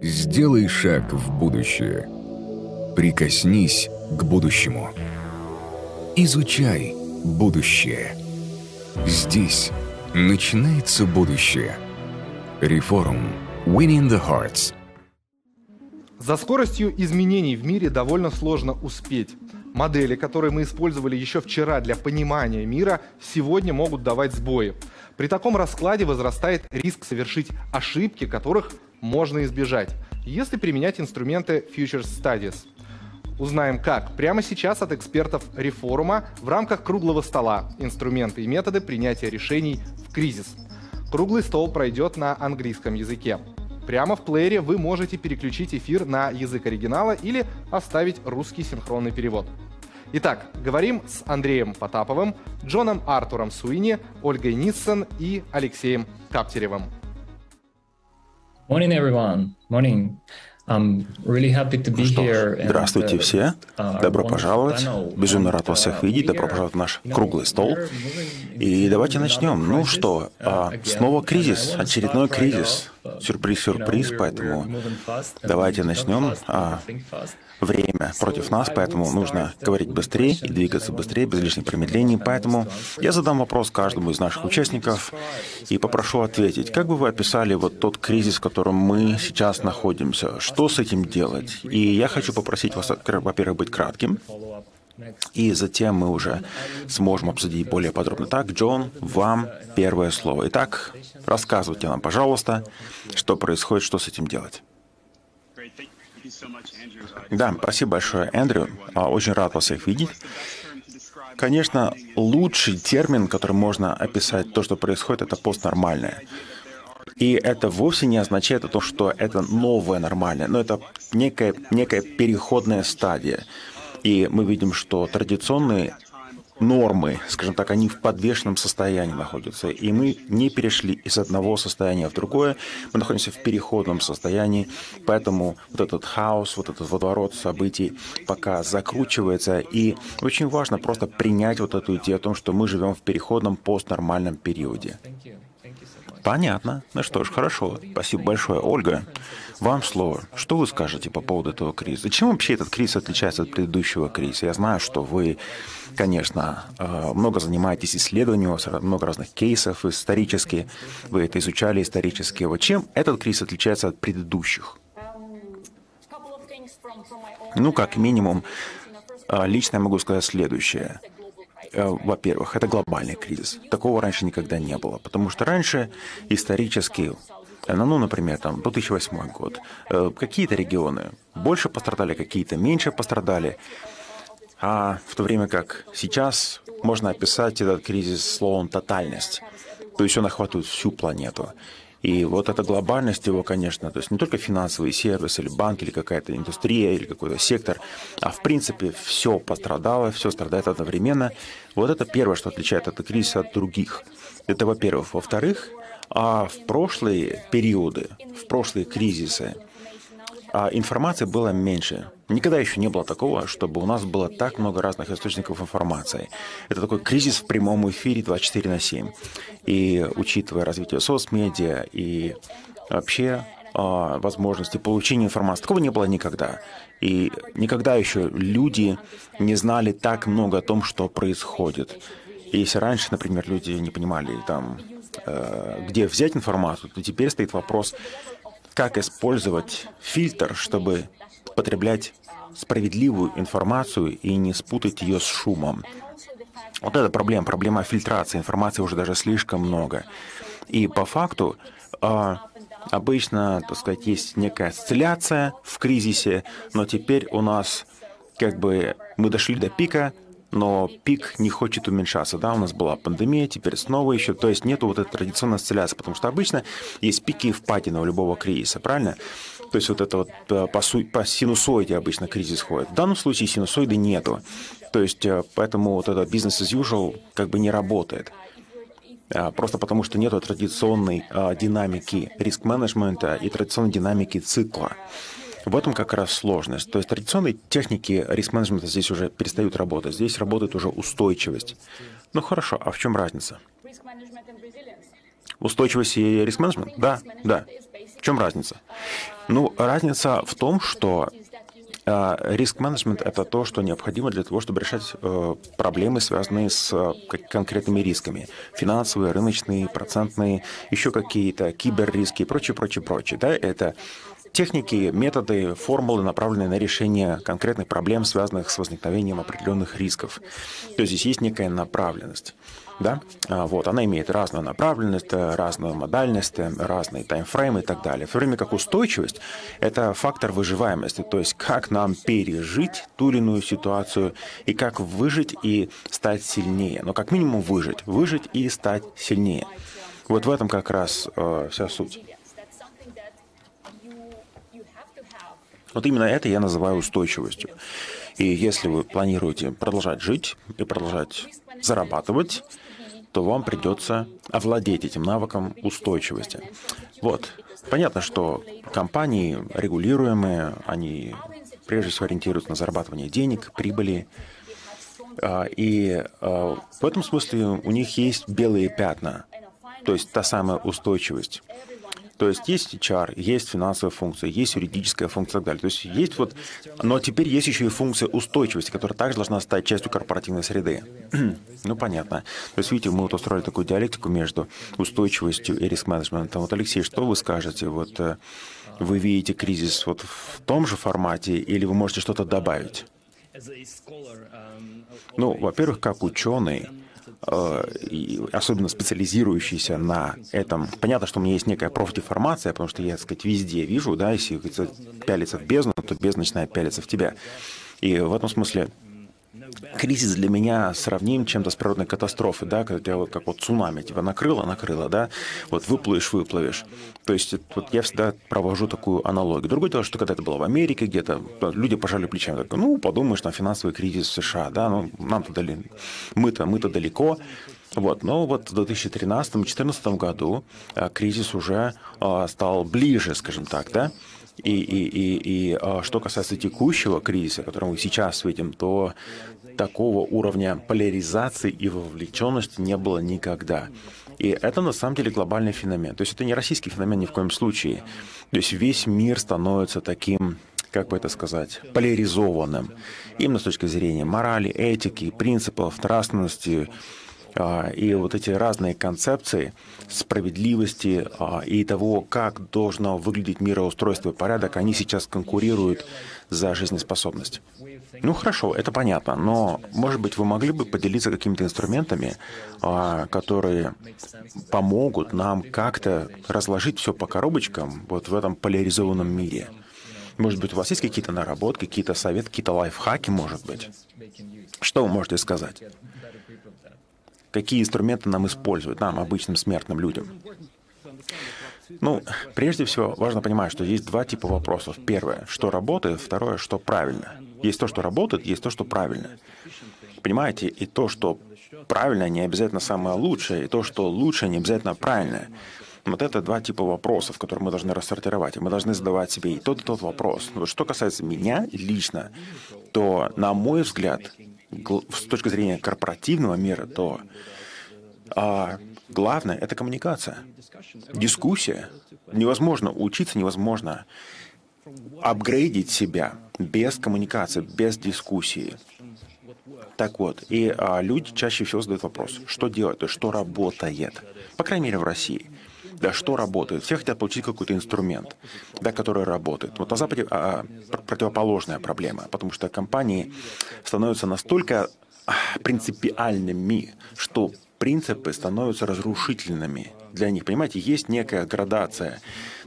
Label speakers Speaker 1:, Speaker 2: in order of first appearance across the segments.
Speaker 1: Сделай шаг в будущее. Прикоснись к будущему. Изучай будущее. Здесь начинается будущее. Реформ. Winning the Hearts.
Speaker 2: За скоростью изменений в мире довольно сложно успеть. Модели, которые мы использовали еще вчера для понимания мира, сегодня могут давать сбои. При таком раскладе возрастает риск совершить ошибки, которых можно избежать, если применять инструменты Futures Studies. Узнаем как прямо сейчас от экспертов реформа в рамках круглого стола «Инструменты и методы принятия решений в кризис». Круглый стол пройдет на английском языке. Прямо в плеере вы можете переключить эфир на язык оригинала или оставить русский синхронный перевод. Итак, говорим с Андреем Потаповым, Джоном Артуром Суини, Ольгой Ниссен и Алексеем Каптеревым.
Speaker 3: Morning, everyone. Morning.
Speaker 4: Что ж, здравствуйте
Speaker 3: and,
Speaker 4: все.
Speaker 3: uh,
Speaker 4: Добро пожаловать.
Speaker 3: panel.
Speaker 4: Безумно рад вас всех
Speaker 3: uh,
Speaker 4: видеть. Добро пожаловать в наш круглый стол. И давайте начнем. Ну что,
Speaker 3: uh,
Speaker 4: а, снова кризис, очередной кризис.
Speaker 3: uh,
Speaker 4: Сюрприз, сюрприз, поэтому давайте начнем. А. Время против нас, поэтому нужно говорить быстрее и двигаться быстрее, без лишних промедлений. Поэтому я задам вопрос каждому из наших участников и попрошу ответить. Как бы вы описали вот тот кризис, в котором мы сейчас находимся? Что с этим делать? И я хочу попросить вас, во-первых, быть кратким, и затем мы уже сможем обсудить более подробно. Так, Джон, вам первое слово. Итак, рассказывайте нам, пожалуйста, что происходит, что с этим делать. Да, спасибо большое, Эндрю. А, Очень рад вас всех видеть. Конечно, лучший термин, которым можно описать то, что происходит, это постнормальное. И это вовсе не означает то, что это новое нормальное, но это некая, некая переходная стадия. И мы видим, что традиционные нормы, скажем так, они в подвешенном состоянии находятся. И мы не перешли из одного состояния в другое, мы находимся в переходном состоянии, поэтому вот этот хаос, вот этот водоворот событий пока закручивается. И очень важно просто принять вот эту идею о том, что мы живем в переходном постнормальном периоде. Понятно. Ну что ж, хорошо. Спасибо большое. Ольга, вам слово. Что вы скажете по поводу этого кризиса? Чем вообще этот кризис отличается от предыдущего кризиса? Я знаю, что вы, конечно, э, много занимаетесь исследованием, много разных кейсов исторически, вы это изучали исторически. Вот чем этот кризис отличается от предыдущих? Ну, как минимум, э, лично я могу сказать следующее. Э, Во-первых, это глобальный кризис. Такого раньше никогда не было. Потому что раньше исторически, э, ну, например, там, 2008 год, э, какие-то регионы больше пострадали, какие-то меньше пострадали. А в то время как сейчас можно описать этот кризис словом «тотальность». То есть он охватывает всю планету. И вот эта глобальность его, конечно, то есть не только финансовый сервис или банк, или какая-то индустрия, или какой-то сектор, а в принципе все пострадало, все страдает одновременно. Вот это первое, что отличает этот кризис от других. Это во-первых. Во-вторых, а в прошлые периоды, в прошлые кризисы, а информации было меньше. Никогда еще не было такого, чтобы у нас было так много разных источников информации. Это такой кризис в прямом эфире 24 на 7. И учитывая развитие соцмедиа и вообще а, возможности получения информации, такого не было никогда. И никогда еще люди не знали так много о том, что происходит. И если раньше, например, люди не понимали, там, э, где взять информацию, то теперь стоит вопрос, как использовать фильтр, чтобы потреблять справедливую информацию и не спутать ее с шумом. Вот это проблема, проблема фильтрации информации уже даже слишком много. И по факту а, обычно, так сказать, есть некая осцилляция в кризисе, но теперь у нас как бы мы дошли до пика, но пик не хочет уменьшаться. Да, у нас была пандемия, теперь снова еще. То есть нету вот этой традиционной осцилляции, потому что обычно есть пики и впадины у любого кризиса, правильно? То есть вот это вот э, по, су- по синусоиде обычно кризис ходит. В данном случае синусоиды нету. То есть э, поэтому вот это business as usual как бы не работает. А, Просто потому, что нет традиционной динамики риск-менеджмента и традиционной динамики цикла. В этом как раз сложность. То есть традиционные техники риск-менеджмента здесь уже перестают работать. Здесь работает уже устойчивость. Ну хорошо, а в чем разница? Устойчивость и риск-менеджмент? Да, да. В чем разница? Ну, разница в том, что Риск-менеджмент — это то, что необходимо для того, чтобы решать э, проблемы, связанные с э, конкретными рисками. Финансовые, рыночные, процентные, еще какие-то, киберриски и прочее, прочее, прочее. Да? Это техники, методы, формулы, направленные на решение конкретных проблем, связанных с возникновением определенных рисков. То есть здесь есть некая направленность да, а, вот, она имеет разную направленность, разную модальность, разные таймфреймы и так далее. В то время как устойчивость – это фактор выживаемости, то есть как нам пережить ту или иную ситуацию и как выжить и стать сильнее. Но как минимум выжить, выжить и стать сильнее. Вот в этом как раз э, вся суть. Вот именно это я называю устойчивостью. И если вы планируете продолжать жить и продолжать зарабатывать, то вам придется овладеть этим навыком устойчивости. Вот. Понятно, что компании регулируемые, они прежде всего ориентируются на зарабатывание денег, прибыли. А, и а, в этом смысле у них есть белые пятна, то есть та самая устойчивость. То есть есть HR, есть финансовая функция, есть юридическая функция и так далее. То есть есть вот... Но теперь есть еще и функция устойчивости, которая также должна стать частью корпоративной среды. ну, понятно. То есть, видите, мы вот устроили такую диалектику между устойчивостью и риск-менеджментом. Вот, Алексей, что вы скажете? Вот э, вы видите кризис вот в том же формате или вы можете что-то добавить? Ну, во-первых, как ученый, особенно специализирующийся на этом. Понятно, что у меня есть некая профдеформация, потому что я, так сказать, везде вижу, да, если пялиться в бездну, то бездна начинает пялиться в тебя. И в этом смысле кризис для меня сравним чем-то с природной катастрофой, да, когда вот как вот цунами тебя накрыло, накрыло, да, вот выплывешь, выплывешь. То есть вот я всегда провожу такую аналогию. Другое дело, что когда это было в Америке где-то, люди пожали плечами, так, ну, подумаешь, на финансовый кризис в США, да, ну, нам-то дали, мы-то, мы-то далеко, вот. Но вот в 2013-2014 году а, кризис уже а, стал ближе, скажем так, да, и, и, и, и а, что касается текущего кризиса, который мы сейчас видим, то такого уровня поляризации и вовлеченности не было никогда. И это на самом деле глобальный феномен. То есть это не российский феномен ни в коем случае. То есть весь мир становится таким как бы это сказать, поляризованным. Именно с точки зрения морали, этики, принципов, нравственности, а, и вот эти разные концепции справедливости а, и того, как должно выглядеть мироустройство и порядок, они сейчас конкурируют за жизнеспособность. Ну хорошо, это понятно, но, может быть, вы могли бы поделиться какими-то инструментами, а, которые помогут нам как-то разложить все по коробочкам вот в этом поляризованном мире? Может быть, у вас есть какие-то наработки, какие-то советы, какие-то лайфхаки, может быть? Что вы можете сказать? какие инструменты нам использовать, нам, обычным смертным людям. Ну, прежде всего, важно понимать, что есть два типа вопросов. Первое, что работает, второе, что правильно. Есть то, что работает, есть то, что правильно. Понимаете, и то, что правильно, не обязательно самое лучшее, и то, что лучше, не обязательно правильное. Вот это два типа вопросов, которые мы должны рассортировать. И мы должны задавать себе и тот, и тот вопрос. Вот что касается меня лично, то, на мой взгляд, с точки зрения корпоративного мира, то а, главное — это коммуникация, дискуссия. Невозможно учиться, невозможно апгрейдить себя без коммуникации, без дискуссии. Так вот, и а, люди чаще всего задают вопрос, что делать, что работает. По крайней мере, в России. Да, что работает? Все хотят получить какой-то инструмент, да, который работает. Вот на Западе а, противоположная проблема, потому что компании становятся настолько а, принципиальными, что принципы становятся разрушительными для них. Понимаете, есть некая градация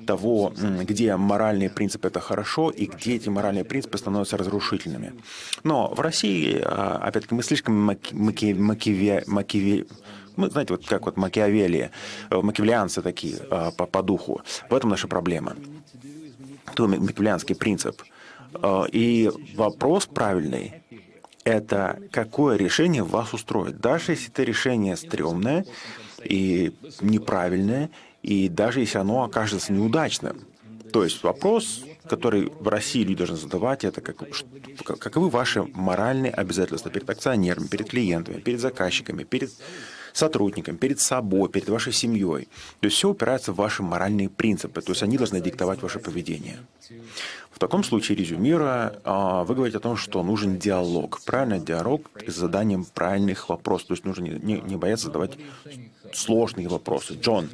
Speaker 4: того, где моральные принципы это хорошо и где эти моральные принципы становятся разрушительными. Но в России, а, опять-таки, мы слишком маки, маки, маки, мы, знаете, вот как вот Макиавелли, э, макиавелианцы такие э, по, по духу. В этом наша проблема. То макиавелианский принцип. Э, и вопрос правильный – это какое решение вас устроит. Даже если это решение стрёмное и неправильное, и даже если оно окажется неудачным. То есть вопрос, который в России люди должны задавать, это как, каковы ваши моральные обязательства перед акционерами, перед клиентами, перед заказчиками, перед сотрудникам, перед собой, перед вашей семьей. То есть все упирается в ваши моральные принципы, то есть они должны диктовать ваше поведение. В таком случае, резюмируя, а, вы говорите о том, что нужен диалог. Правильный диалог с заданием правильных вопросов. То есть нужно не, не бояться задавать сложные вопросы. Джон,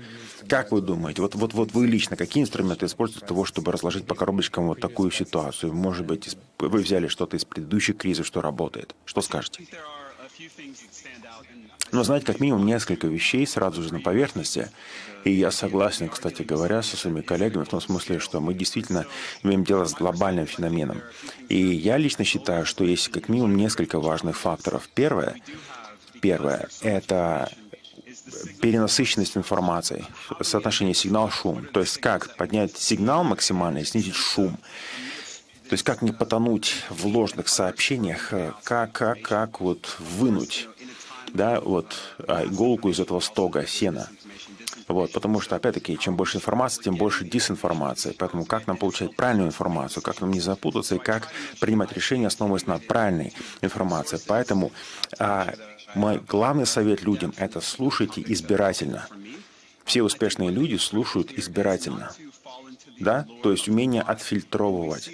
Speaker 4: как вы думаете, вот, вот, вот вы лично какие инструменты используете для того, чтобы разложить по коробочкам вот такую ситуацию? Может быть, вы взяли что-то из предыдущих кризисов, что работает? Что скажете? Но знаете, как минимум несколько вещей сразу же на поверхности. И я согласен, кстати говоря, со своими коллегами в том смысле, что мы действительно имеем дело с глобальным феноменом. И я лично считаю, что есть как минимум несколько важных факторов. Первое, первое — это перенасыщенность информацией, соотношение сигнал-шум. То есть как поднять сигнал максимально и снизить шум. То есть как не потонуть в ложных сообщениях, как, как, как вот вынуть да, вот а, иголку из этого стога сена. Вот, потому что, опять-таки, чем больше информации, тем больше дезинформации. Поэтому как нам получать правильную информацию, как нам не запутаться и как принимать решения, основываясь на правильной информации. Поэтому а, мой главный совет людям — это слушайте избирательно. Все успешные люди слушают избирательно. Да? То есть умение отфильтровывать.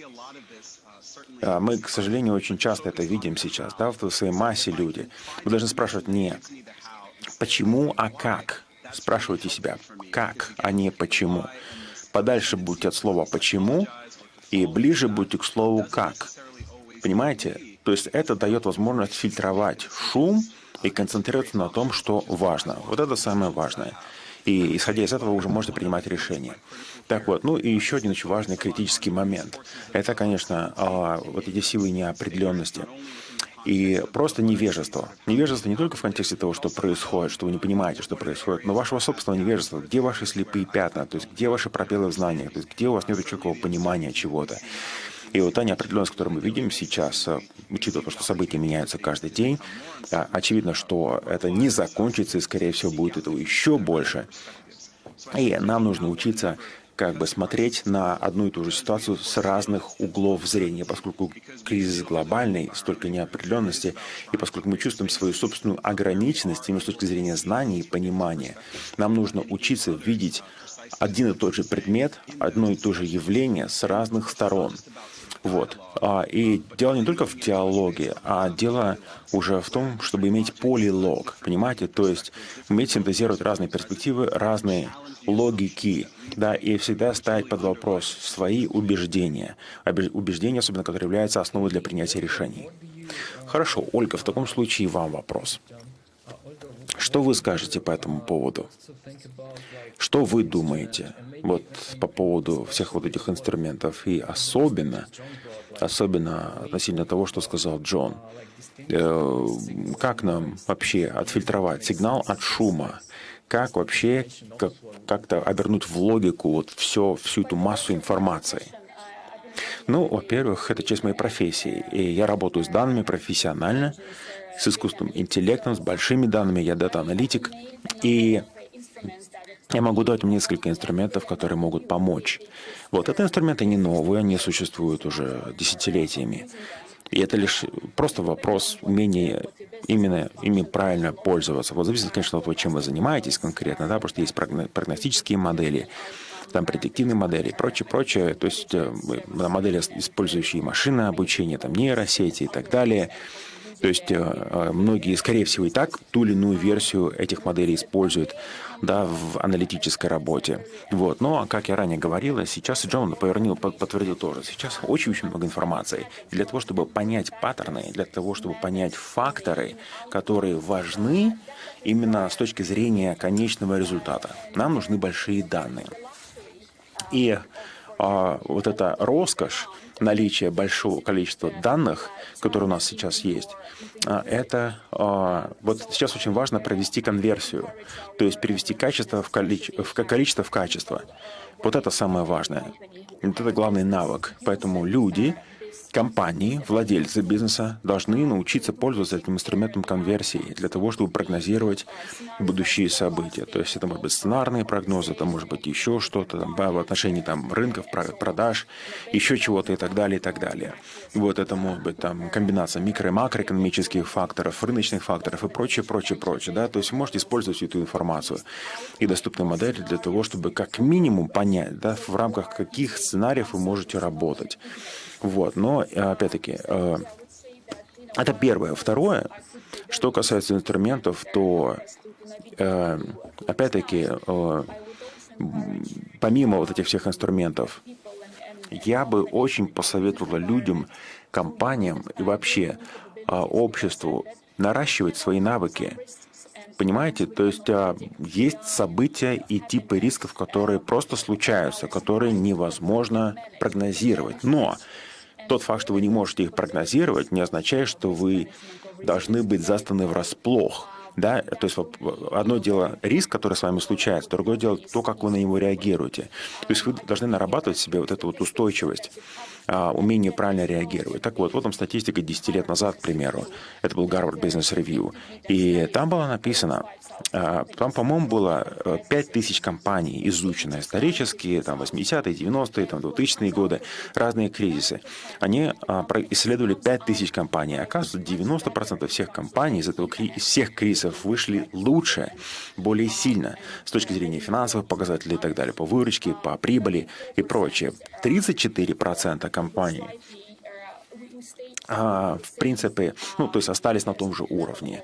Speaker 4: А, мы, к сожалению, очень часто это видим сейчас, да, в своей массе люди. Вы должны спрашивать не почему, а как. Спрашивайте себя, как, а не почему. Подальше будьте от слова «почему» и ближе будьте к слову «как». Понимаете? То есть это дает возможность фильтровать шум и концентрироваться на том, что важно. Вот это самое важное. И исходя из этого уже можете принимать решения. Так вот, ну и еще один очень важный критический момент. Это, конечно, а, вот эти силы неопределенности. И просто невежество. Невежество не только в контексте того, что происходит, что вы не понимаете, что происходит, но вашего собственного невежества. Где ваши слепые пятна, то есть где ваши пробелы в знаниях, то есть где у вас нет четкого понимания чего-то. И вот та неопределенность, которую мы видим сейчас, э, учитывая то, что события меняются каждый день, э, очевидно, что это не закончится, и, скорее всего, будет этого еще больше. И нам нужно учиться как бы смотреть на одну и ту же ситуацию с разных углов зрения, поскольку кризис глобальный, столько неопределенности, и поскольку мы чувствуем свою собственную ограниченность именно с точки зрения знаний и понимания, нам нужно учиться видеть один и тот же предмет, одно и то же явление с разных сторон. Вот. А, и дело не только в диалоге, а дело уже в том, чтобы иметь полилог, понимаете? То есть уметь синтезировать разные перспективы, разные логики, да, и всегда ставить под вопрос свои убеждения. Убеждения, особенно, которые являются основой для принятия решений. Хорошо, Ольга, в таком случае вам вопрос. Что вы скажете по этому поводу? Что вы думаете вот по поводу всех вот этих инструментов и особенно, особенно относительно того, что сказал Джон? Э, как нам вообще отфильтровать сигнал от шума? Как вообще как, как-то обернуть в логику вот все, всю эту массу информации? Ну, во-первых, это часть моей профессии, и я работаю с данными профессионально, с искусственным интеллектом, с большими данными, я дата-аналитик, и я могу дать вам несколько инструментов, которые могут помочь. Вот это инструменты не новые, они существуют уже десятилетиями. И это лишь просто вопрос умения именно ими правильно пользоваться. Вот зависит, конечно, от того, чем вы занимаетесь конкретно, да, потому что есть прогностические модели, там предиктивные модели и прочее, прочее. То есть э, модели, использующие машинное обучение, там нейросети и так далее. То есть э, э, многие, скорее всего, и так ту или иную версию этих моделей используют да, в аналитической работе. Вот. Но, как я ранее говорила, сейчас Джон повернул, подтвердил тоже. Сейчас очень-очень много информации. И для того, чтобы понять паттерны, для того, чтобы понять факторы, которые важны именно с точки зрения конечного результата, нам нужны большие данные. И а, вот эта роскошь, наличие большого количества данных, которые у нас сейчас есть, а, это а, вот сейчас очень важно провести конверсию, то есть перевести качество в, количе, в количество в качество. Вот это самое важное. Вот это главный навык. Поэтому люди компании, владельцы бизнеса должны научиться пользоваться этим инструментом конверсии для того, чтобы прогнозировать будущие события. То есть это может быть сценарные прогнозы, это может быть еще что-то там, в отношении там, рынков, продаж, еще чего-то и так далее, и так далее. Вот это может быть там комбинация микро- и макроэкономических факторов, рыночных факторов и прочее, прочее, прочее. Да? То есть можете использовать эту информацию и доступные модели для того, чтобы как минимум понять, да, в рамках каких сценариев вы можете работать. Вот, но опять-таки, э, это первое. Второе, что касается инструментов, то э, опять-таки, э, помимо вот этих всех инструментов, я бы очень посоветовала людям, компаниям и вообще обществу наращивать свои навыки. Понимаете? То есть есть события и типы рисков, которые просто случаются, которые невозможно прогнозировать. Но тот факт, что вы не можете их прогнозировать, не означает, что вы должны быть застаны врасплох. Да? То есть одно дело риск, который с вами случается, другое дело то, как вы на него реагируете. То есть вы должны нарабатывать в себе вот эту вот устойчивость, а, умение правильно реагировать. Так вот, вот там статистика 10 лет назад, к примеру. Это был Harvard Business Review. И там было написано, а, там, по-моему, было 5000 э, компаний, изучено исторически, там, 80-е, 90-е, там, 2000-е годы, разные кризисы. Они а, исследовали 5000 компаний. Оказывается, 90% всех компаний из, этого, из всех кризисов вышли лучше, более сильно с точки зрения финансовых показателей и так далее, по выручке, по прибыли и прочее. 34% компаний а, в принципе, ну, то есть остались на том же уровне.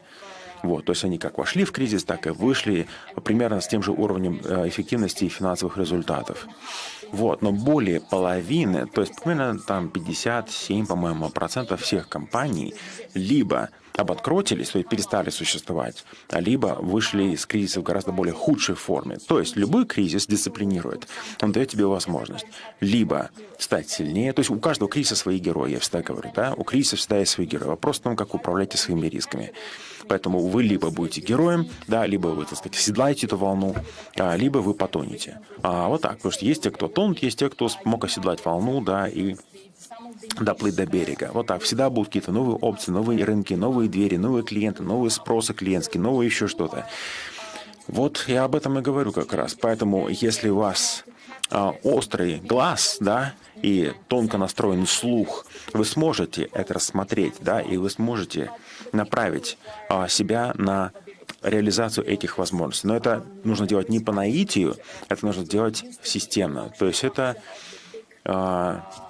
Speaker 4: Вот, то есть они как вошли в кризис, так и вышли примерно с тем же уровнем э, эффективности и финансовых результатов. Вот, но более половины, то есть примерно там 57, по-моему, процентов всех компаний либо обанкротились, то есть перестали существовать, либо вышли из кризиса в гораздо более худшей форме. То есть любой кризис дисциплинирует, он дает тебе возможность либо стать сильнее, то есть у каждого кризиса свои герои, я всегда говорю, да, у кризиса всегда есть свои герои. Вопрос в том, как управляете своими рисками. Поэтому вы либо будете героем, да, либо вы, так сказать, седлаете эту волну, а, либо вы потонете. А, вот так, потому что есть те, кто тонут, есть те, кто смог оседлать волну, да, и доплыть до берега. Вот так. Всегда будут какие-то новые опции, новые рынки, новые двери, новые клиенты, новые спросы клиентские, новые еще что-то. Вот я об этом и говорю как раз. Поэтому, если у вас а, острый глаз, да, и тонко настроенный слух, вы сможете это рассмотреть, да, и вы сможете направить а, себя на реализацию этих возможностей. Но это нужно делать не по наитию, это нужно делать системно. То есть это а,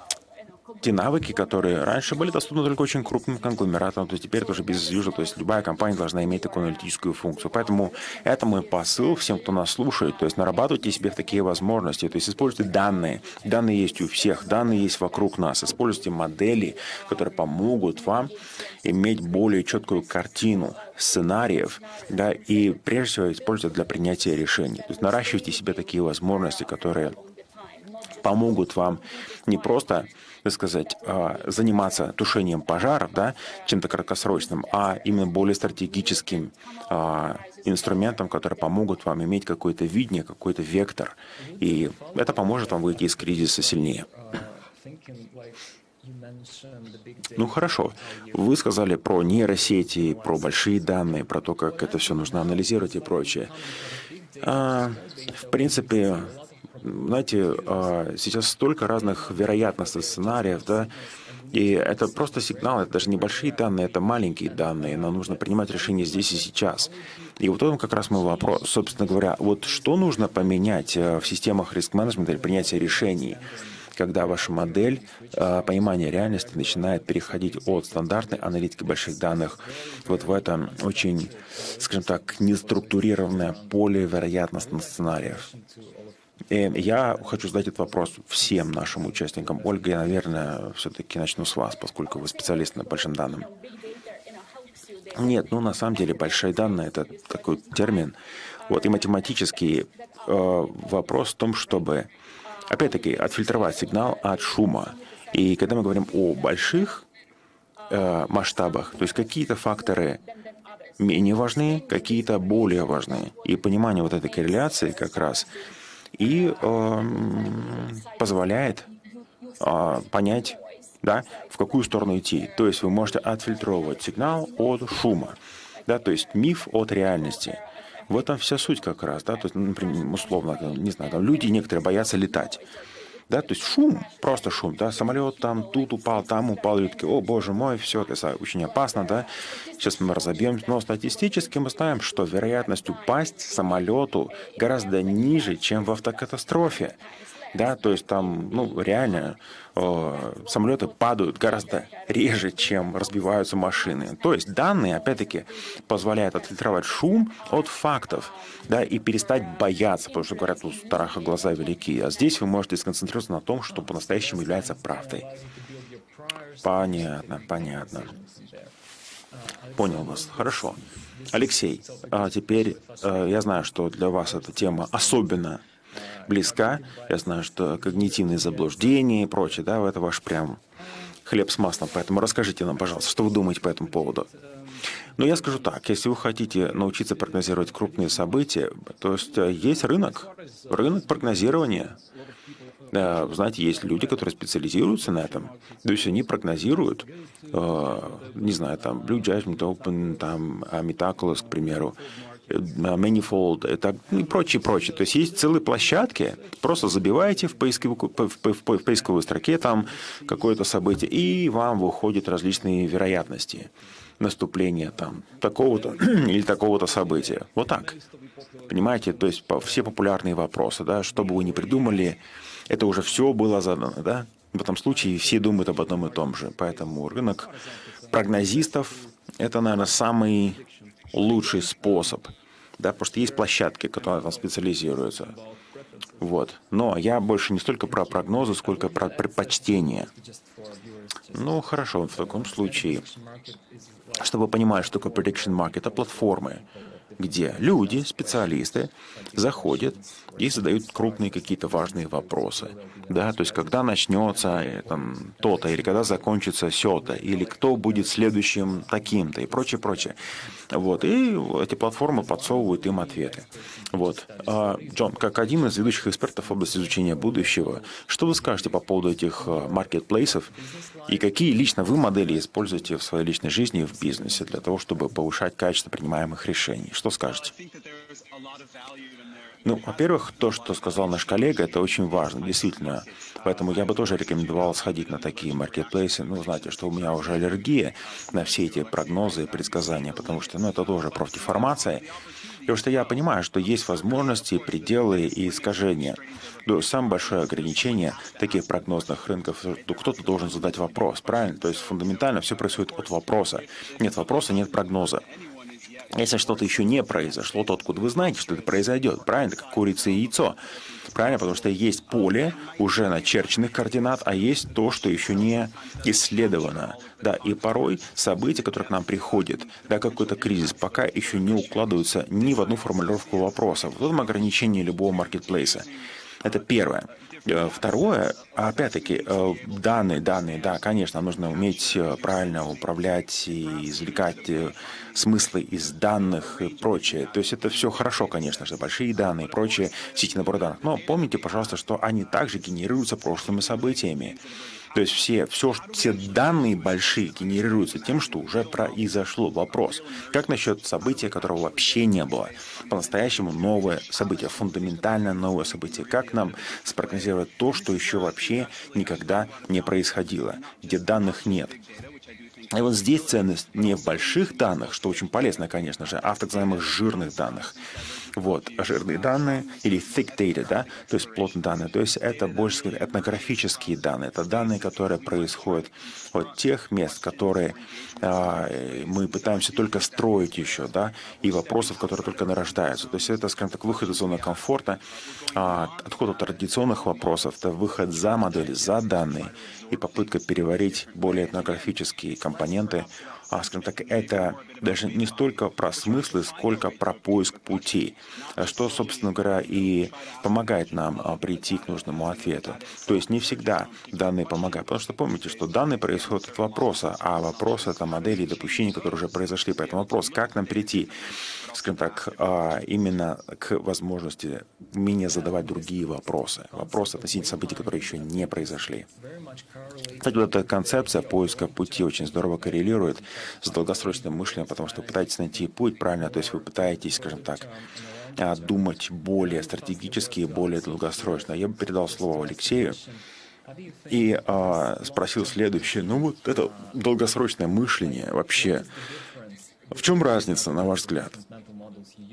Speaker 4: те навыки, которые раньше были доступны только очень крупным конгломератам, то теперь тоже без usual, то есть любая компания должна иметь такую аналитическую функцию. Поэтому это мой посыл всем, кто нас слушает, то есть нарабатывайте себе такие возможности, то есть используйте данные. Данные есть у всех, данные есть вокруг нас. Используйте модели, которые помогут вам иметь более четкую картину сценариев, да, и прежде всего использовать для принятия решений. То есть наращивайте себе такие возможности, которые помогут вам не просто так сказать, а, заниматься тушением пожаров, да, чем-то краткосрочным, а именно более стратегическим а, инструментом, который помогут вам иметь какое-то видение, какой-то вектор. И это поможет вам выйти из кризиса сильнее. Ну хорошо, вы сказали про нейросети, про большие данные, про то, как это все нужно анализировать и прочее. А, в принципе, знаете, а, сейчас столько разных вероятностей, сценариев, да, и это просто сигнал, это даже небольшие данные, это маленькие данные, но нужно принимать решения здесь и сейчас. И вот этом как раз мой вопрос, собственно говоря, вот что нужно поменять э, в системах риск-менеджмента или принятия решений, когда ваша модель э, понимания реальности начинает переходить от стандартной аналитики больших данных вот в это очень, скажем так, неструктурированное поле вероятностных сценариев. И я хочу задать этот вопрос всем нашим участникам. Ольга, я, наверное, все-таки начну с вас, поскольку вы специалист на большим данным. Нет, ну на самом деле большие данные это такой термин. Вот и математический э, вопрос в том, чтобы, опять-таки, отфильтровать сигнал от шума. И когда мы говорим о больших э, масштабах, то есть какие-то факторы менее важные, какие-то более важные. И понимание вот этой корреляции как раз и э, позволяет э, понять да, в какую сторону идти. То есть вы можете отфильтровывать сигнал от шума, да, то есть миф от реальности. В этом вся суть как раз, да, то есть, например, условно, не знаю, там люди некоторые боятся летать. Да, то есть шум, просто шум, да, самолет там тут упал, там упал, и такие, о, боже мой, все, это очень опасно, да, сейчас мы разобьемся, но статистически мы знаем, что вероятность упасть самолету гораздо ниже, чем в автокатастрофе да, то есть там, ну, реально э, самолеты падают гораздо реже, чем разбиваются машины. То есть данные, опять-таки, позволяют отфильтровать шум от фактов, да, и перестать бояться, потому что говорят, у страха глаза велики. А здесь вы можете сконцентрироваться на том, что по-настоящему является правдой. Понятно, понятно. Понял вас. Хорошо. Алексей, а теперь э, я знаю, что для вас эта тема особенно близка. Я знаю, что когнитивные заблуждения и прочее, да, это ваш прям хлеб с маслом. Поэтому расскажите нам, пожалуйста, что вы думаете по этому поводу. Но я скажу так, если вы хотите научиться прогнозировать крупные события, то есть э, есть рынок, рынок прогнозирования. Да, знаете, есть люди, которые специализируются на этом. То есть они прогнозируют, э, не знаю, там, Blue Judgment Open, там, Metaculus, к примеру, Manifold это, ну, и прочее, прочее. То есть есть целые площадки, просто забиваете в, поисковую, в, в, в поисковой строке там какое-то событие, и вам выходят различные вероятности наступления там такого-то или такого-то события. Вот так. Понимаете, то есть все популярные вопросы, да, что бы вы ни придумали, это уже все было задано, да. В этом случае все думают об одном и том же. Поэтому рынок прогнозистов – это, наверное, самый лучший способ – да, потому что есть площадки, которые там специализируются. Вот. Но я больше не столько про прогнозы, сколько про предпочтения. Ну, хорошо, в таком случае, чтобы понимать, что такое prediction market, это платформы, где люди, специалисты, заходят и задают крупные какие-то важные вопросы. Да, то есть когда начнется э, там, то-то, или когда закончится сё-то, или кто будет следующим таким-то, и прочее, прочее. Вот, и эти платформы подсовывают им ответы. Вот. А, Джон, как один из ведущих экспертов в области изучения будущего, что вы скажете по поводу этих э, маркетплейсов и какие лично вы модели используете в своей личной жизни и в бизнесе для того, чтобы повышать качество принимаемых решений? Что скажете? Ну, во-первых, то, что сказал наш коллега, это очень важно, действительно. Поэтому я бы тоже рекомендовал сходить на такие маркетплейсы. Ну, знаете, что у меня уже аллергия на все эти прогнозы и предсказания, потому что, ну, это тоже профдеформация. Потому что я понимаю, что есть возможности, пределы и искажения. То самое большое ограничение таких прогнозных рынков, то кто-то должен задать вопрос, правильно? То есть фундаментально все происходит от вопроса. Нет вопроса, нет прогноза. Если что-то еще не произошло, то откуда вы знаете, что это произойдет? Правильно? как курица и яйцо. Правильно? Потому что есть поле уже начерченных координат, а есть то, что еще не исследовано. Да, и порой события, которые к нам приходят, да, какой-то кризис, пока еще не укладываются ни в одну формулировку вопроса. Вот этом ограничение любого маркетплейса. Это первое. Э, второе, опять-таки, э, данные, данные, да, конечно, нужно уметь э, правильно управлять и извлекать смыслы из данных и прочее. То есть это все хорошо, конечно же, большие данные и прочее, сети набор данных. Но помните, пожалуйста, что они также генерируются прошлыми событиями. То есть все, все, все данные большие генерируются тем, что уже произошло. Вопрос, как насчет события, которого вообще не было? По-настоящему новое событие, фундаментально новое событие. Как нам спрогнозировать то, что еще вообще никогда не происходило, где данных нет? И вот здесь ценность не в больших данных, что очень полезно, конечно же, а в так называемых жирных данных. Вот, жирные данные или thick data, да, то есть плотные данные. То есть это больше сказать, этнографические данные. Это данные, которые происходят от тех мест, которые э, мы пытаемся только строить еще, да, и вопросов, которые только нарождаются. То есть это, скажем так, выход из зоны комфорта, э, отход от традиционных вопросов, это выход за модели, за данные и попытка переварить более этнографические компоненты, а, скажем так, это даже не столько про смыслы, сколько про поиск пути, что, собственно говоря, и помогает нам а, прийти к нужному ответу. То есть не всегда данные помогают, потому что помните, что данные происходят от вопроса, а вопрос — это модели и допущения, которые уже произошли. Поэтому вопрос, как нам прийти скажем так, а, именно к возможности умения задавать другие вопросы. Вопросы относительно событий, которые еще не произошли. Кстати, вот эта концепция поиска пути очень здорово коррелирует с долгосрочным мышлением, потому что пытаетесь найти путь правильно, то есть вы пытаетесь, скажем так, а, думать более стратегически и более долгосрочно. Я бы передал слово Алексею и а, спросил следующее. Ну вот это долгосрочное мышление вообще, в чем разница, на ваш взгляд?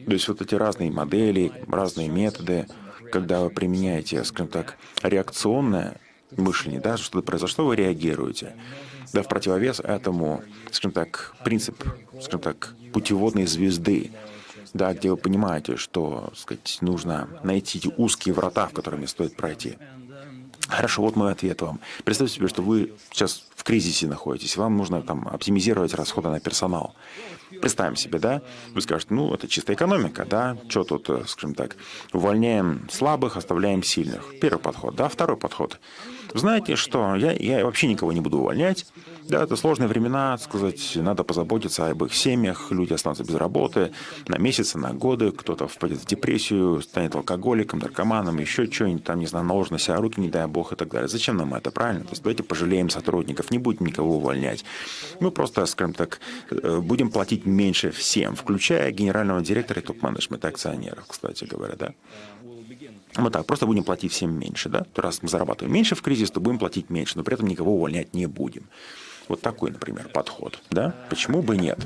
Speaker 4: То есть вот эти разные модели, разные методы, когда вы применяете, скажем так, реакционное мышление, да, что-то произошло, вы реагируете. Да, в противовес этому, скажем так, принцип, скажем так, путеводной звезды, да, где вы понимаете, что, сказать, нужно найти эти узкие врата, в которыми стоит пройти. Хорошо, вот мой ответ вам. Представьте себе, что вы сейчас в кризисе находитесь, вам нужно там оптимизировать расходы на персонал. Представим себе, да, вы скажете, ну, это чистая экономика, да, что тут, э, скажем так, увольняем слабых, оставляем сильных. Первый подход, да, второй подход. Знаете что, я, я вообще никого не буду увольнять, да, это сложные времена, сказать, надо позаботиться об их семьях, люди останутся без работы на месяцы, на годы, кто-то впадет в депрессию, станет алкоголиком, наркоманом, еще что-нибудь, там, не знаю, наложит на себя руки, не дай бог, и так далее. Зачем нам это, правильно? То есть давайте пожалеем сотрудников, не будем никого увольнять. Мы просто, скажем так, э, будем платить меньше всем, включая генерального директора и топ-менеджмента акционеров, кстати говоря, да. Мы так, просто будем платить всем меньше, да? Раз мы зарабатываем меньше в кризис, то будем платить меньше, но при этом никого увольнять не будем. Вот такой, например, подход. Да? Почему бы нет?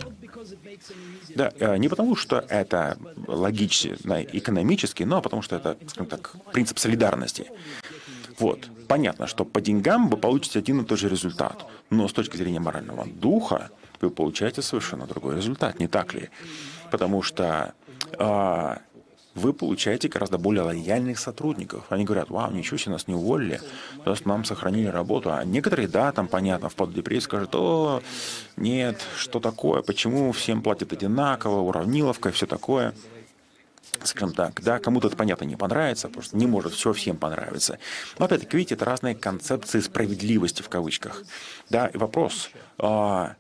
Speaker 4: Да, э, не потому, что это логично, экономически, но потому что это, скажем так, принцип солидарности. Вот. Понятно, что по деньгам вы получите один и тот же результат, но с точки зрения морального духа вы получаете совершенно другой результат, не так ли? Потому что а, вы получаете гораздо более лояльных сотрудников. Они говорят, вау, ничего себе, нас не уволили, просто нам сохранили работу. А некоторые, да, там понятно, в под депрессии скажут, о, нет, что такое, почему всем платят одинаково, уравниловка и все такое. Скажем так, да, кому-то это, понятно, не понравится, просто не может все всем понравиться. Но опять-таки, видите, это разные концепции справедливости в кавычках. Да, и вопрос, а,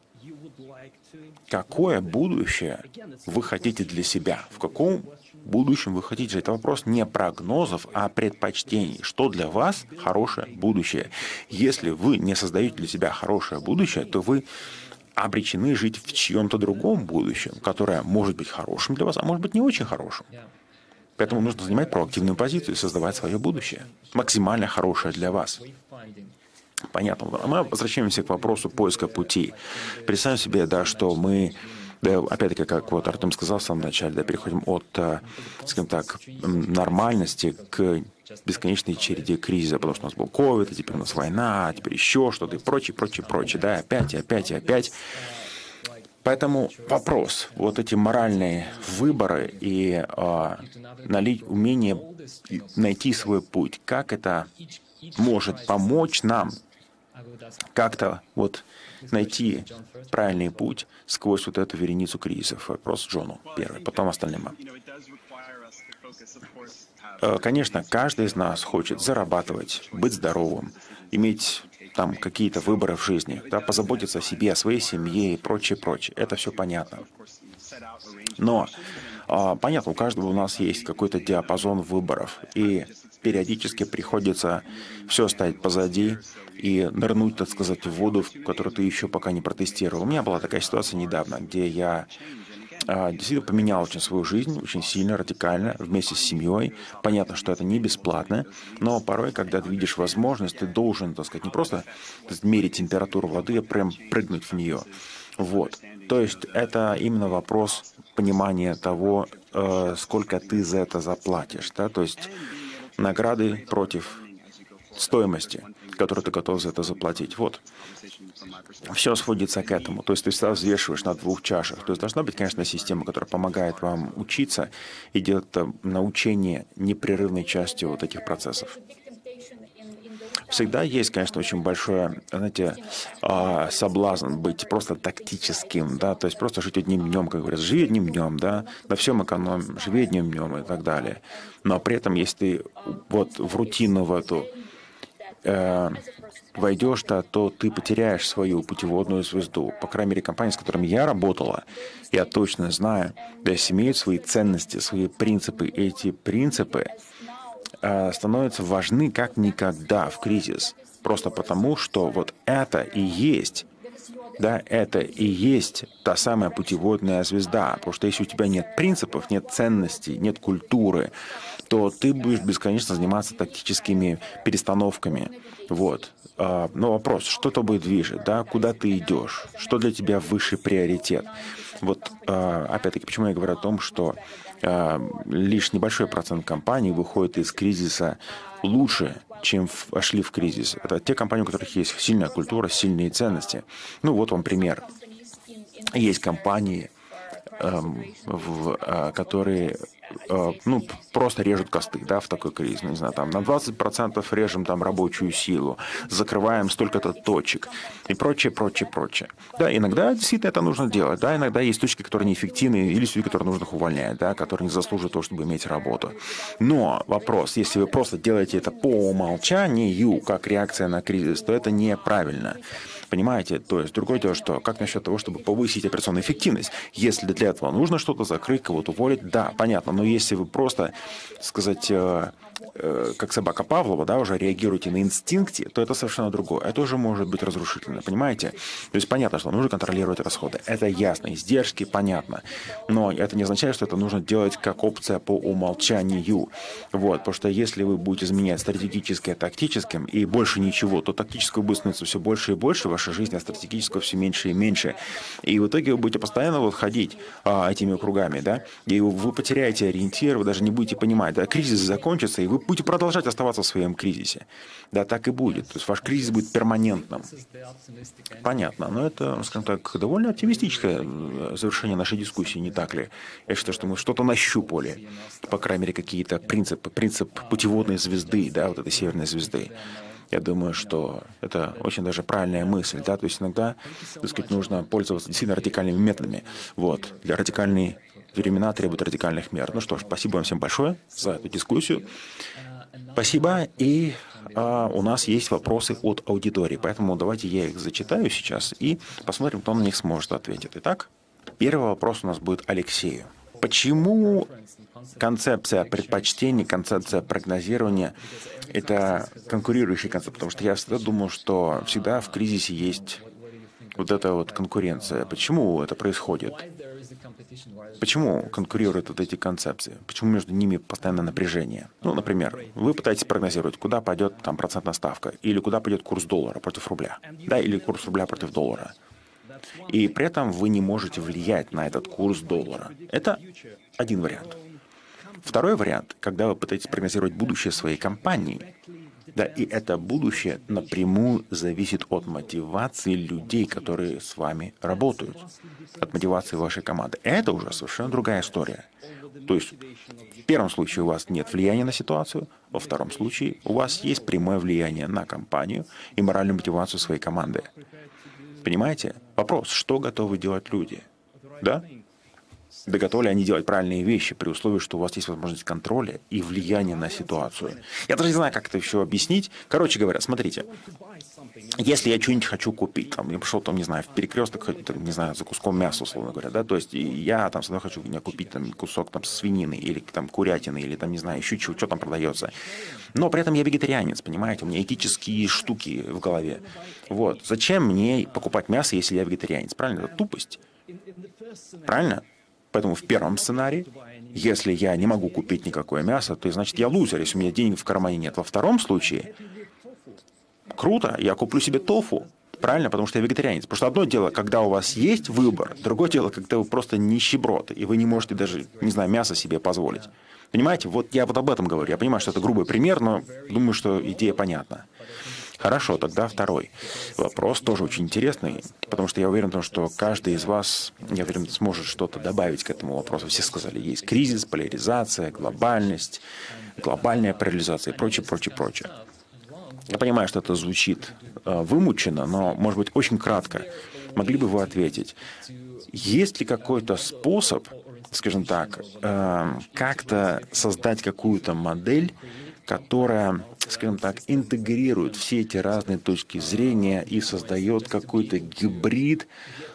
Speaker 4: какое будущее вы хотите для себя? В каком будущем вы хотите. Это вопрос не прогнозов, а предпочтений. Что для вас хорошее будущее? Если вы не создаете для себя хорошее будущее, то вы обречены жить в чьем-то другом будущем, которое может быть хорошим для вас, а может быть не очень хорошим. Поэтому нужно занимать проактивную позицию и создавать свое будущее, максимально хорошее для вас. Понятно. Мы возвращаемся к вопросу поиска пути. Представим себе, да, что мы да, опять-таки, как вот Артем сказал в самом начале, да, переходим от, э, скажем так, нормальности к бесконечной череде кризиса, потому что у нас был ковид, а теперь у нас война, а теперь еще что-то и прочее, прочее, прочее, да, опять и опять и опять. Поэтому вопрос, вот эти моральные выборы и э, налить, умение найти свой путь, как это может помочь нам как-то вот найти правильный путь сквозь вот эту вереницу кризисов. Вопрос Джону первый, потом остальным. Э, конечно, каждый из нас хочет зарабатывать, быть здоровым, иметь там какие-то выборы в жизни, да, позаботиться о себе, о своей семье и прочее, прочее. Это все понятно. Но понятно, у каждого у нас есть какой-то диапазон выборов, и периодически приходится все оставить позади и нырнуть, так сказать, в воду, которую ты еще пока не протестировал. У меня была такая ситуация недавно, где я а, действительно поменял очень свою жизнь, очень сильно, радикально, вместе с семьей. Понятно, что это не бесплатно, но порой, когда ты видишь возможность, ты должен, так сказать, не просто мерить температуру воды, а прям прыгнуть в нее. Вот. То есть это именно вопрос понимания того, э, сколько ты за это заплатишь. Да? То есть награды против стоимости, которую ты готов за это заплатить. Вот. Все сводится к этому. То есть ты всегда взвешиваешь на двух чашах. То есть должна быть, конечно, система, которая помогает вам учиться и делать научение непрерывной частью вот этих процессов. Всегда есть, конечно, очень большой, знаете, а, соблазн быть просто тактическим, да, то есть просто жить одним днем, как говорят, живи одним днем, да, на всем экономим, живи одним днем и так далее. Но при этом, если ты вот в рутину в эту э, войдешь, то, ты потеряешь свою путеводную звезду. По крайней мере, компании, с которыми я работала, я точно знаю, да, имеют свои ценности, свои принципы. Эти принципы становятся важны как никогда в кризис. Просто потому, что вот это и есть да, это и есть та самая путеводная звезда. Потому что если у тебя нет принципов, нет ценностей, нет культуры, то ты будешь бесконечно заниматься тактическими перестановками. Вот. А, но вопрос, что тобой движет, да, куда ты идешь, что для тебя высший приоритет. Вот, а, опять-таки, почему я говорю о том, что лишь небольшой процент компаний выходит из кризиса лучше, чем вошли в кризис. Это те компании, у которых есть сильная культура, сильные ценности. Ну, вот вам пример. Есть компании, эм, в, которые Э, ну, просто режут косты, да, в такой кризис, не знаю, там, на 20% режем там рабочую силу, закрываем столько-то точек и прочее, прочее, прочее. Да, иногда действительно это нужно делать, да, иногда есть точки, которые неэффективны, или люди, которые нужно увольнять, да, которые не заслуживают того, чтобы иметь работу. Но вопрос, если вы просто делаете это по умолчанию, как реакция на кризис, то это неправильно. Понимаете? То есть другое дело, что как насчет того, чтобы повысить операционную эффективность? Если для этого нужно что-то закрыть, кого-то уволить, да, понятно. Но если вы просто, сказать, э, как собака Павлова, да, уже реагируете на инстинкте, то это совершенно другое. Это уже может быть разрушительно, понимаете? То есть понятно, что нужно контролировать расходы. Это ясно, издержки понятно. Но это не означает, что это нужно делать как опция по умолчанию. Вот, потому что если вы будете изменять стратегическое тактическим и больше ничего, то тактическое будет становиться все больше и больше, ваша жизнь, а стратегического все меньше и меньше. И в итоге вы будете постоянно вот ходить а, этими кругами, да, и вы потеряете ориентир, вы даже не будете понимать, да, кризис закончится, и вы будете продолжать оставаться в своем кризисе. Да, так и будет. То есть ваш кризис будет перманентным. Понятно. Но это, скажем так, довольно оптимистическое э, завершение нашей дискуссии, не так ли? Я считаю, что мы что-то нащупали. По крайней мере, какие-то принципы. Принцип путеводной звезды, да, вот этой северной звезды. Я думаю, что это очень даже правильная мысль, да, то есть иногда, так сказать, нужно пользоваться действительно радикальными методами. Вот. Для радикальной времена требуют радикальных мер. Ну что ж, спасибо вам всем большое за эту дискуссию. Спасибо. И а, у нас есть вопросы от аудитории, поэтому давайте я их зачитаю сейчас и посмотрим, кто на них сможет ответить. Итак, первый вопрос у нас будет Алексею. Почему концепция предпочтений, концепция прогнозирования – это конкурирующий концепт? Потому что я всегда думал, что всегда в кризисе есть вот эта вот конкуренция. Почему это происходит? Почему конкурируют вот эти концепции? Почему между ними постоянно напряжение? Ну, например, вы пытаетесь прогнозировать, куда пойдет там процентная ставка, или куда пойдет курс доллара против рубля, да, или курс рубля против доллара. И при этом вы не можете влиять на этот курс доллара. Это один вариант. Второй вариант, когда вы пытаетесь прогнозировать будущее своей компании, да, и это будущее напрямую зависит от мотивации людей, которые с вами работают, от мотивации вашей команды. Это уже совершенно другая история. То есть в первом случае у вас нет влияния на ситуацию, во втором случае у вас есть прямое влияние на компанию и моральную мотивацию своей команды. Понимаете? Вопрос, что готовы делать люди? Да? Да готовы ли они делать правильные вещи при условии, что у вас есть возможность контроля и влияния на ситуацию. Я даже не знаю, как это еще объяснить. Короче говоря, смотрите, если я что-нибудь хочу купить, там, я пошел, там, не знаю, в перекресток, не знаю, за куском мяса, условно говоря, да, то есть я там всегда хочу не купить там кусок там свинины или там курятины или там, не знаю, еще чего, что там продается. Но при этом я вегетарианец, понимаете, у меня этические штуки в голове. Вот. Зачем мне покупать мясо, если я вегетарианец? Правильно? Это тупость. Правильно? Поэтому в первом сценарии, если я не могу купить никакое мясо, то значит я лузер, если у меня денег в кармане нет. Во втором случае, круто, я куплю себе тофу, правильно, потому что я вегетарианец. Потому что одно дело, когда у вас есть выбор, другое дело, когда вы просто нищеброд, и вы не можете даже, не знаю, мясо себе позволить. Понимаете, вот я вот об этом говорю. Я понимаю, что это грубый пример, но думаю, что идея понятна. Хорошо, тогда второй вопрос тоже очень интересный, потому что я уверен, что каждый из вас, я уверен, сможет что-то добавить к этому вопросу. Все сказали, есть кризис, поляризация, глобальность, глобальная поляризация и прочее, прочее, прочее. Я понимаю, что это звучит э, вымученно, но, может быть, очень кратко. Могли бы вы ответить, есть ли какой-то способ, скажем так, э, как-то создать какую-то модель, которая, скажем так, интегрирует все эти разные точки зрения и создает какой-то гибрид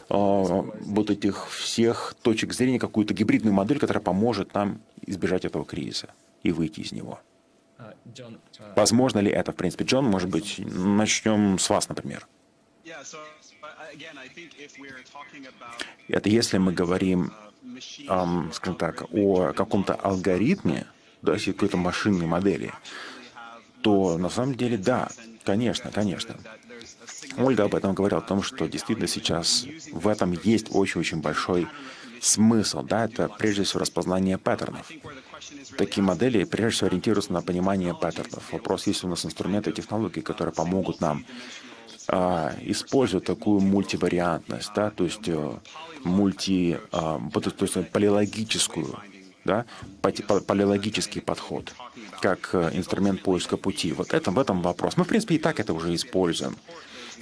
Speaker 4: э, вот этих всех точек зрения, какую-то гибридную модель, которая поможет нам избежать этого кризиса и выйти из него. Возможно ли это, в принципе? Джон, может быть, начнем с вас, например. Это если мы говорим, эм, скажем так, о каком-то алгоритме, да, если какой-то машинной модели, то на самом деле да, конечно, конечно. Ольга об этом говорила, о том, что действительно сейчас в этом есть очень-очень большой смысл. Да, это прежде всего распознание паттернов. Такие модели прежде всего ориентируются на понимание паттернов. Вопрос, есть у нас инструменты и технологии, которые помогут нам а, использовать такую мультивариантность, да, то есть э, мульти, а, то есть полилогическую, да, полилогический подход, как э, инструмент поиска пути. Вот это в этом вопрос. Мы, в принципе, и так это уже используем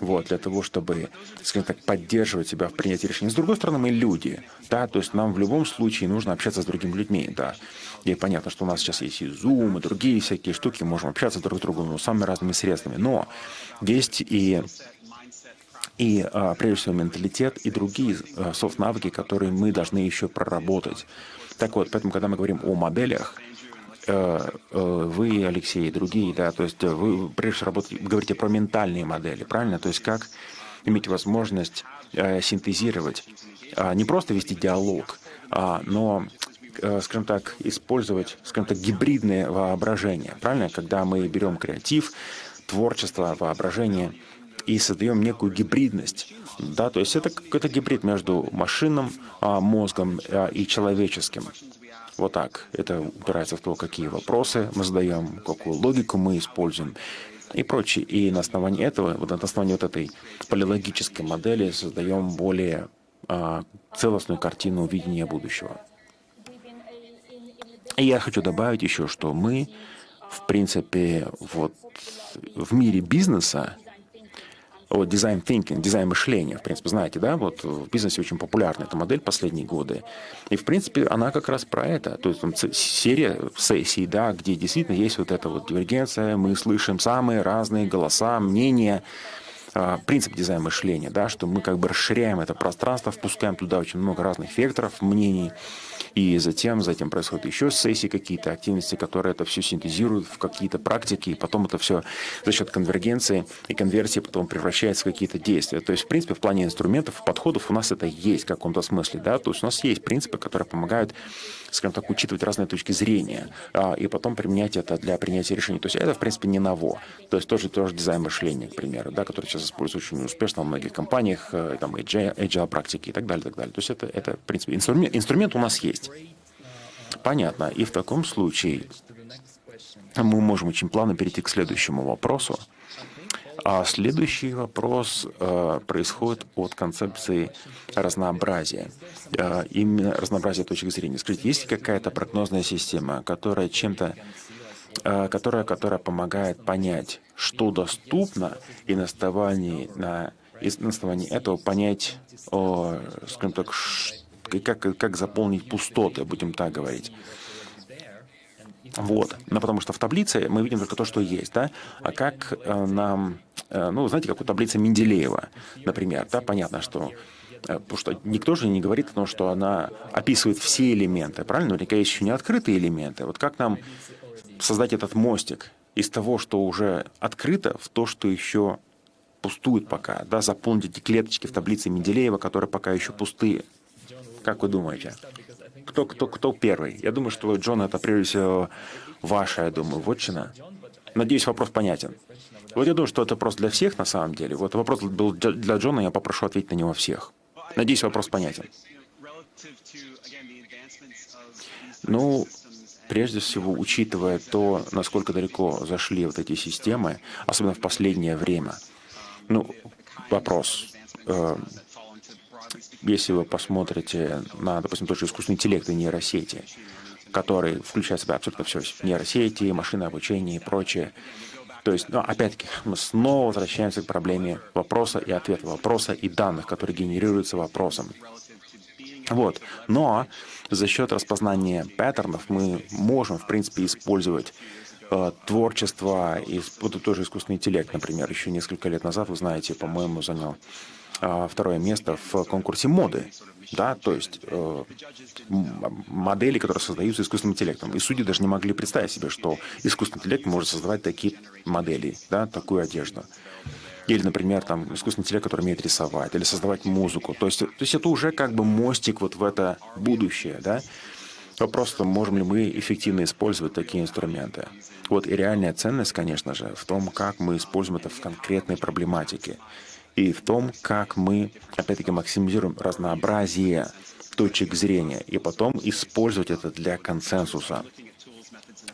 Speaker 4: вот, для того, чтобы, скажем так, поддерживать себя в принятии решений. С другой стороны, мы люди, да, то есть нам в любом случае нужно общаться с другими людьми, да. И понятно, что у нас сейчас есть и Zoom, и другие всякие штуки, можем общаться друг с другом ну, самыми разными средствами. Но есть и и, а, прежде всего, менталитет и другие а, софт-навыки, которые мы должны еще проработать. Так вот, поэтому, когда мы говорим о моделях, Э, э, вы, Алексей, и другие, да, то есть вы прежде всего работаете, говорите про ментальные модели, правильно? То есть как иметь возможность э, синтезировать, э, не просто вести диалог, а, но скажем так, использовать, скажем так, гибридное воображение, правильно? Когда мы берем креатив, творчество, воображение и создаем некую гибридность, да, то есть это какой-то гибрид между машинным а, мозгом а, и человеческим. Вот так. Это упирается в то, какие вопросы мы задаем, какую логику мы используем и прочее. И на основании этого, вот на основании вот этой полилогической модели создаем более а, целостную картину видения будущего. И я хочу добавить еще, что мы, в принципе, вот в мире бизнеса вот дизайн thinking, дизайн мышления, в принципе, знаете, да, вот в бизнесе очень популярна эта модель последние годы. И, в принципе, она как раз про это. То есть там серия сессий, да, где действительно есть вот эта вот дивергенция, мы слышим самые разные голоса, мнения, а, принцип дизайна мышления, да, что мы как бы расширяем это пространство, впускаем туда очень много разных векторов, мнений, и затем, затем происходят еще сессии какие-то, активности, которые это все синтезируют в какие-то практики, и потом это все за счет конвергенции и конверсии потом превращается в какие-то действия. То есть, в принципе, в плане инструментов, подходов у нас это есть в каком-то смысле, да, то есть у нас есть принципы, которые помогают, скажем так, учитывать разные точки зрения, а, и потом применять это для принятия решений. То есть это, в принципе, не ново. То есть тоже, тоже дизайн мышления, к примеру, да, который сейчас используется очень успешно в многих компаниях, э, там, agile, agile практики и так далее, так далее. То есть это, это в принципе, инструмент, инструмент у нас есть. Понятно. И в таком случае мы можем очень плавно перейти к следующему вопросу. А следующий вопрос э, происходит от концепции разнообразия. Э, именно разнообразия точек зрения. Скажите, есть какая-то прогнозная система, которая чем-то э, которая, которая помогает понять, что доступно, и на основании, на, и на основании этого понять, о, скажем так, как, как заполнить пустоты, будем так говорить. Вот. Ну, потому что в таблице мы видим только то, что есть, да? А как э, нам, э, ну, знаете, как у таблицы Менделеева, например, да, понятно, что э, Потому что никто же не говорит о том, что она описывает все элементы, правильно? Наверняка есть еще не открытые элементы. Вот как нам создать этот мостик из того, что уже открыто, в то, что еще пустует пока, да, заполнить эти клеточки в таблице Менделеева, которые пока еще пустые. Как вы думаете? Кто, кто, кто первый? Я думаю, что Джон это прежде всего ваша, я думаю, вотчина. Надеюсь, вопрос понятен. Вот я думаю, что это вопрос для всех на самом деле. Вот вопрос был для Джона, я попрошу ответить на него всех. Надеюсь, вопрос понятен. Ну, прежде всего, учитывая то, насколько далеко зашли вот эти системы, особенно в последнее время, ну, вопрос, э, если вы посмотрите на, допустим, тот же искусственный интеллект и нейросети, который включает в себя абсолютно все, нейросети, машинное обучение и прочее, То есть, ну, опять-таки, мы снова возвращаемся к проблеме вопроса и ответа, вопроса и данных, которые генерируются вопросом. Вот. Но за счет распознания паттернов мы можем, в принципе, использовать э, творчество, и вот тоже искусственный интеллект, например, еще несколько лет назад, вы знаете, по-моему, занял второе место в конкурсе моды. Да, то есть э, модели, которые создаются искусственным интеллектом. И судьи даже не могли представить себе, что искусственный интеллект может создавать такие модели, да, такую одежду. Или, например, там, искусственный интеллект, который умеет рисовать, или создавать музыку. То есть, то есть это уже как бы мостик вот в это будущее, да? Вопрос, можем ли мы эффективно использовать такие инструменты. Вот и реальная ценность, конечно же, в том, как мы используем это в конкретной проблематике. И в том, как мы, опять-таки, максимизируем разнообразие точек зрения, и потом использовать это для консенсуса.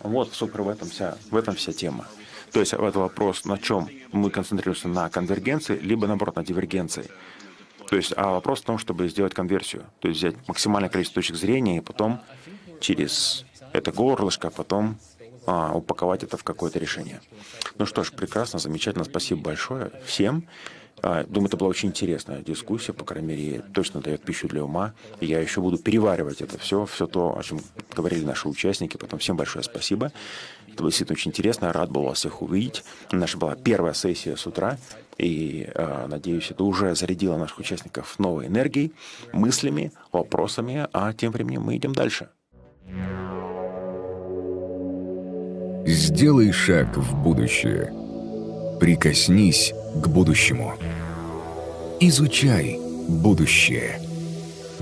Speaker 4: Вот, собственно, в этом вся, в этом вся тема. То есть это вопрос, на чем мы концентрируемся, на конвергенции, либо, наоборот, на дивергенции. То есть а вопрос в том, чтобы сделать конверсию, то есть взять максимальное количество точек зрения и потом через это горлышко, потом а, упаковать это в какое-то решение. Ну что ж, прекрасно, замечательно, спасибо большое всем. А, думаю, это была очень интересная дискуссия, по крайней мере, точно дает пищу для ума. И я еще буду переваривать это все, все то, о чем говорили наши участники. Потом всем большое спасибо. Это было действительно очень интересно. Рад был вас всех увидеть. Наша была первая сессия с утра. И, э, надеюсь, это уже зарядило наших участников новой энергией, мыслями, вопросами. А тем временем мы идем дальше.
Speaker 1: Сделай шаг в будущее. Прикоснись к будущему. Изучай будущее.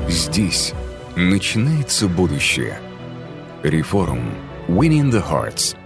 Speaker 1: Здесь начинается будущее. Реформ. Winning the Hearts.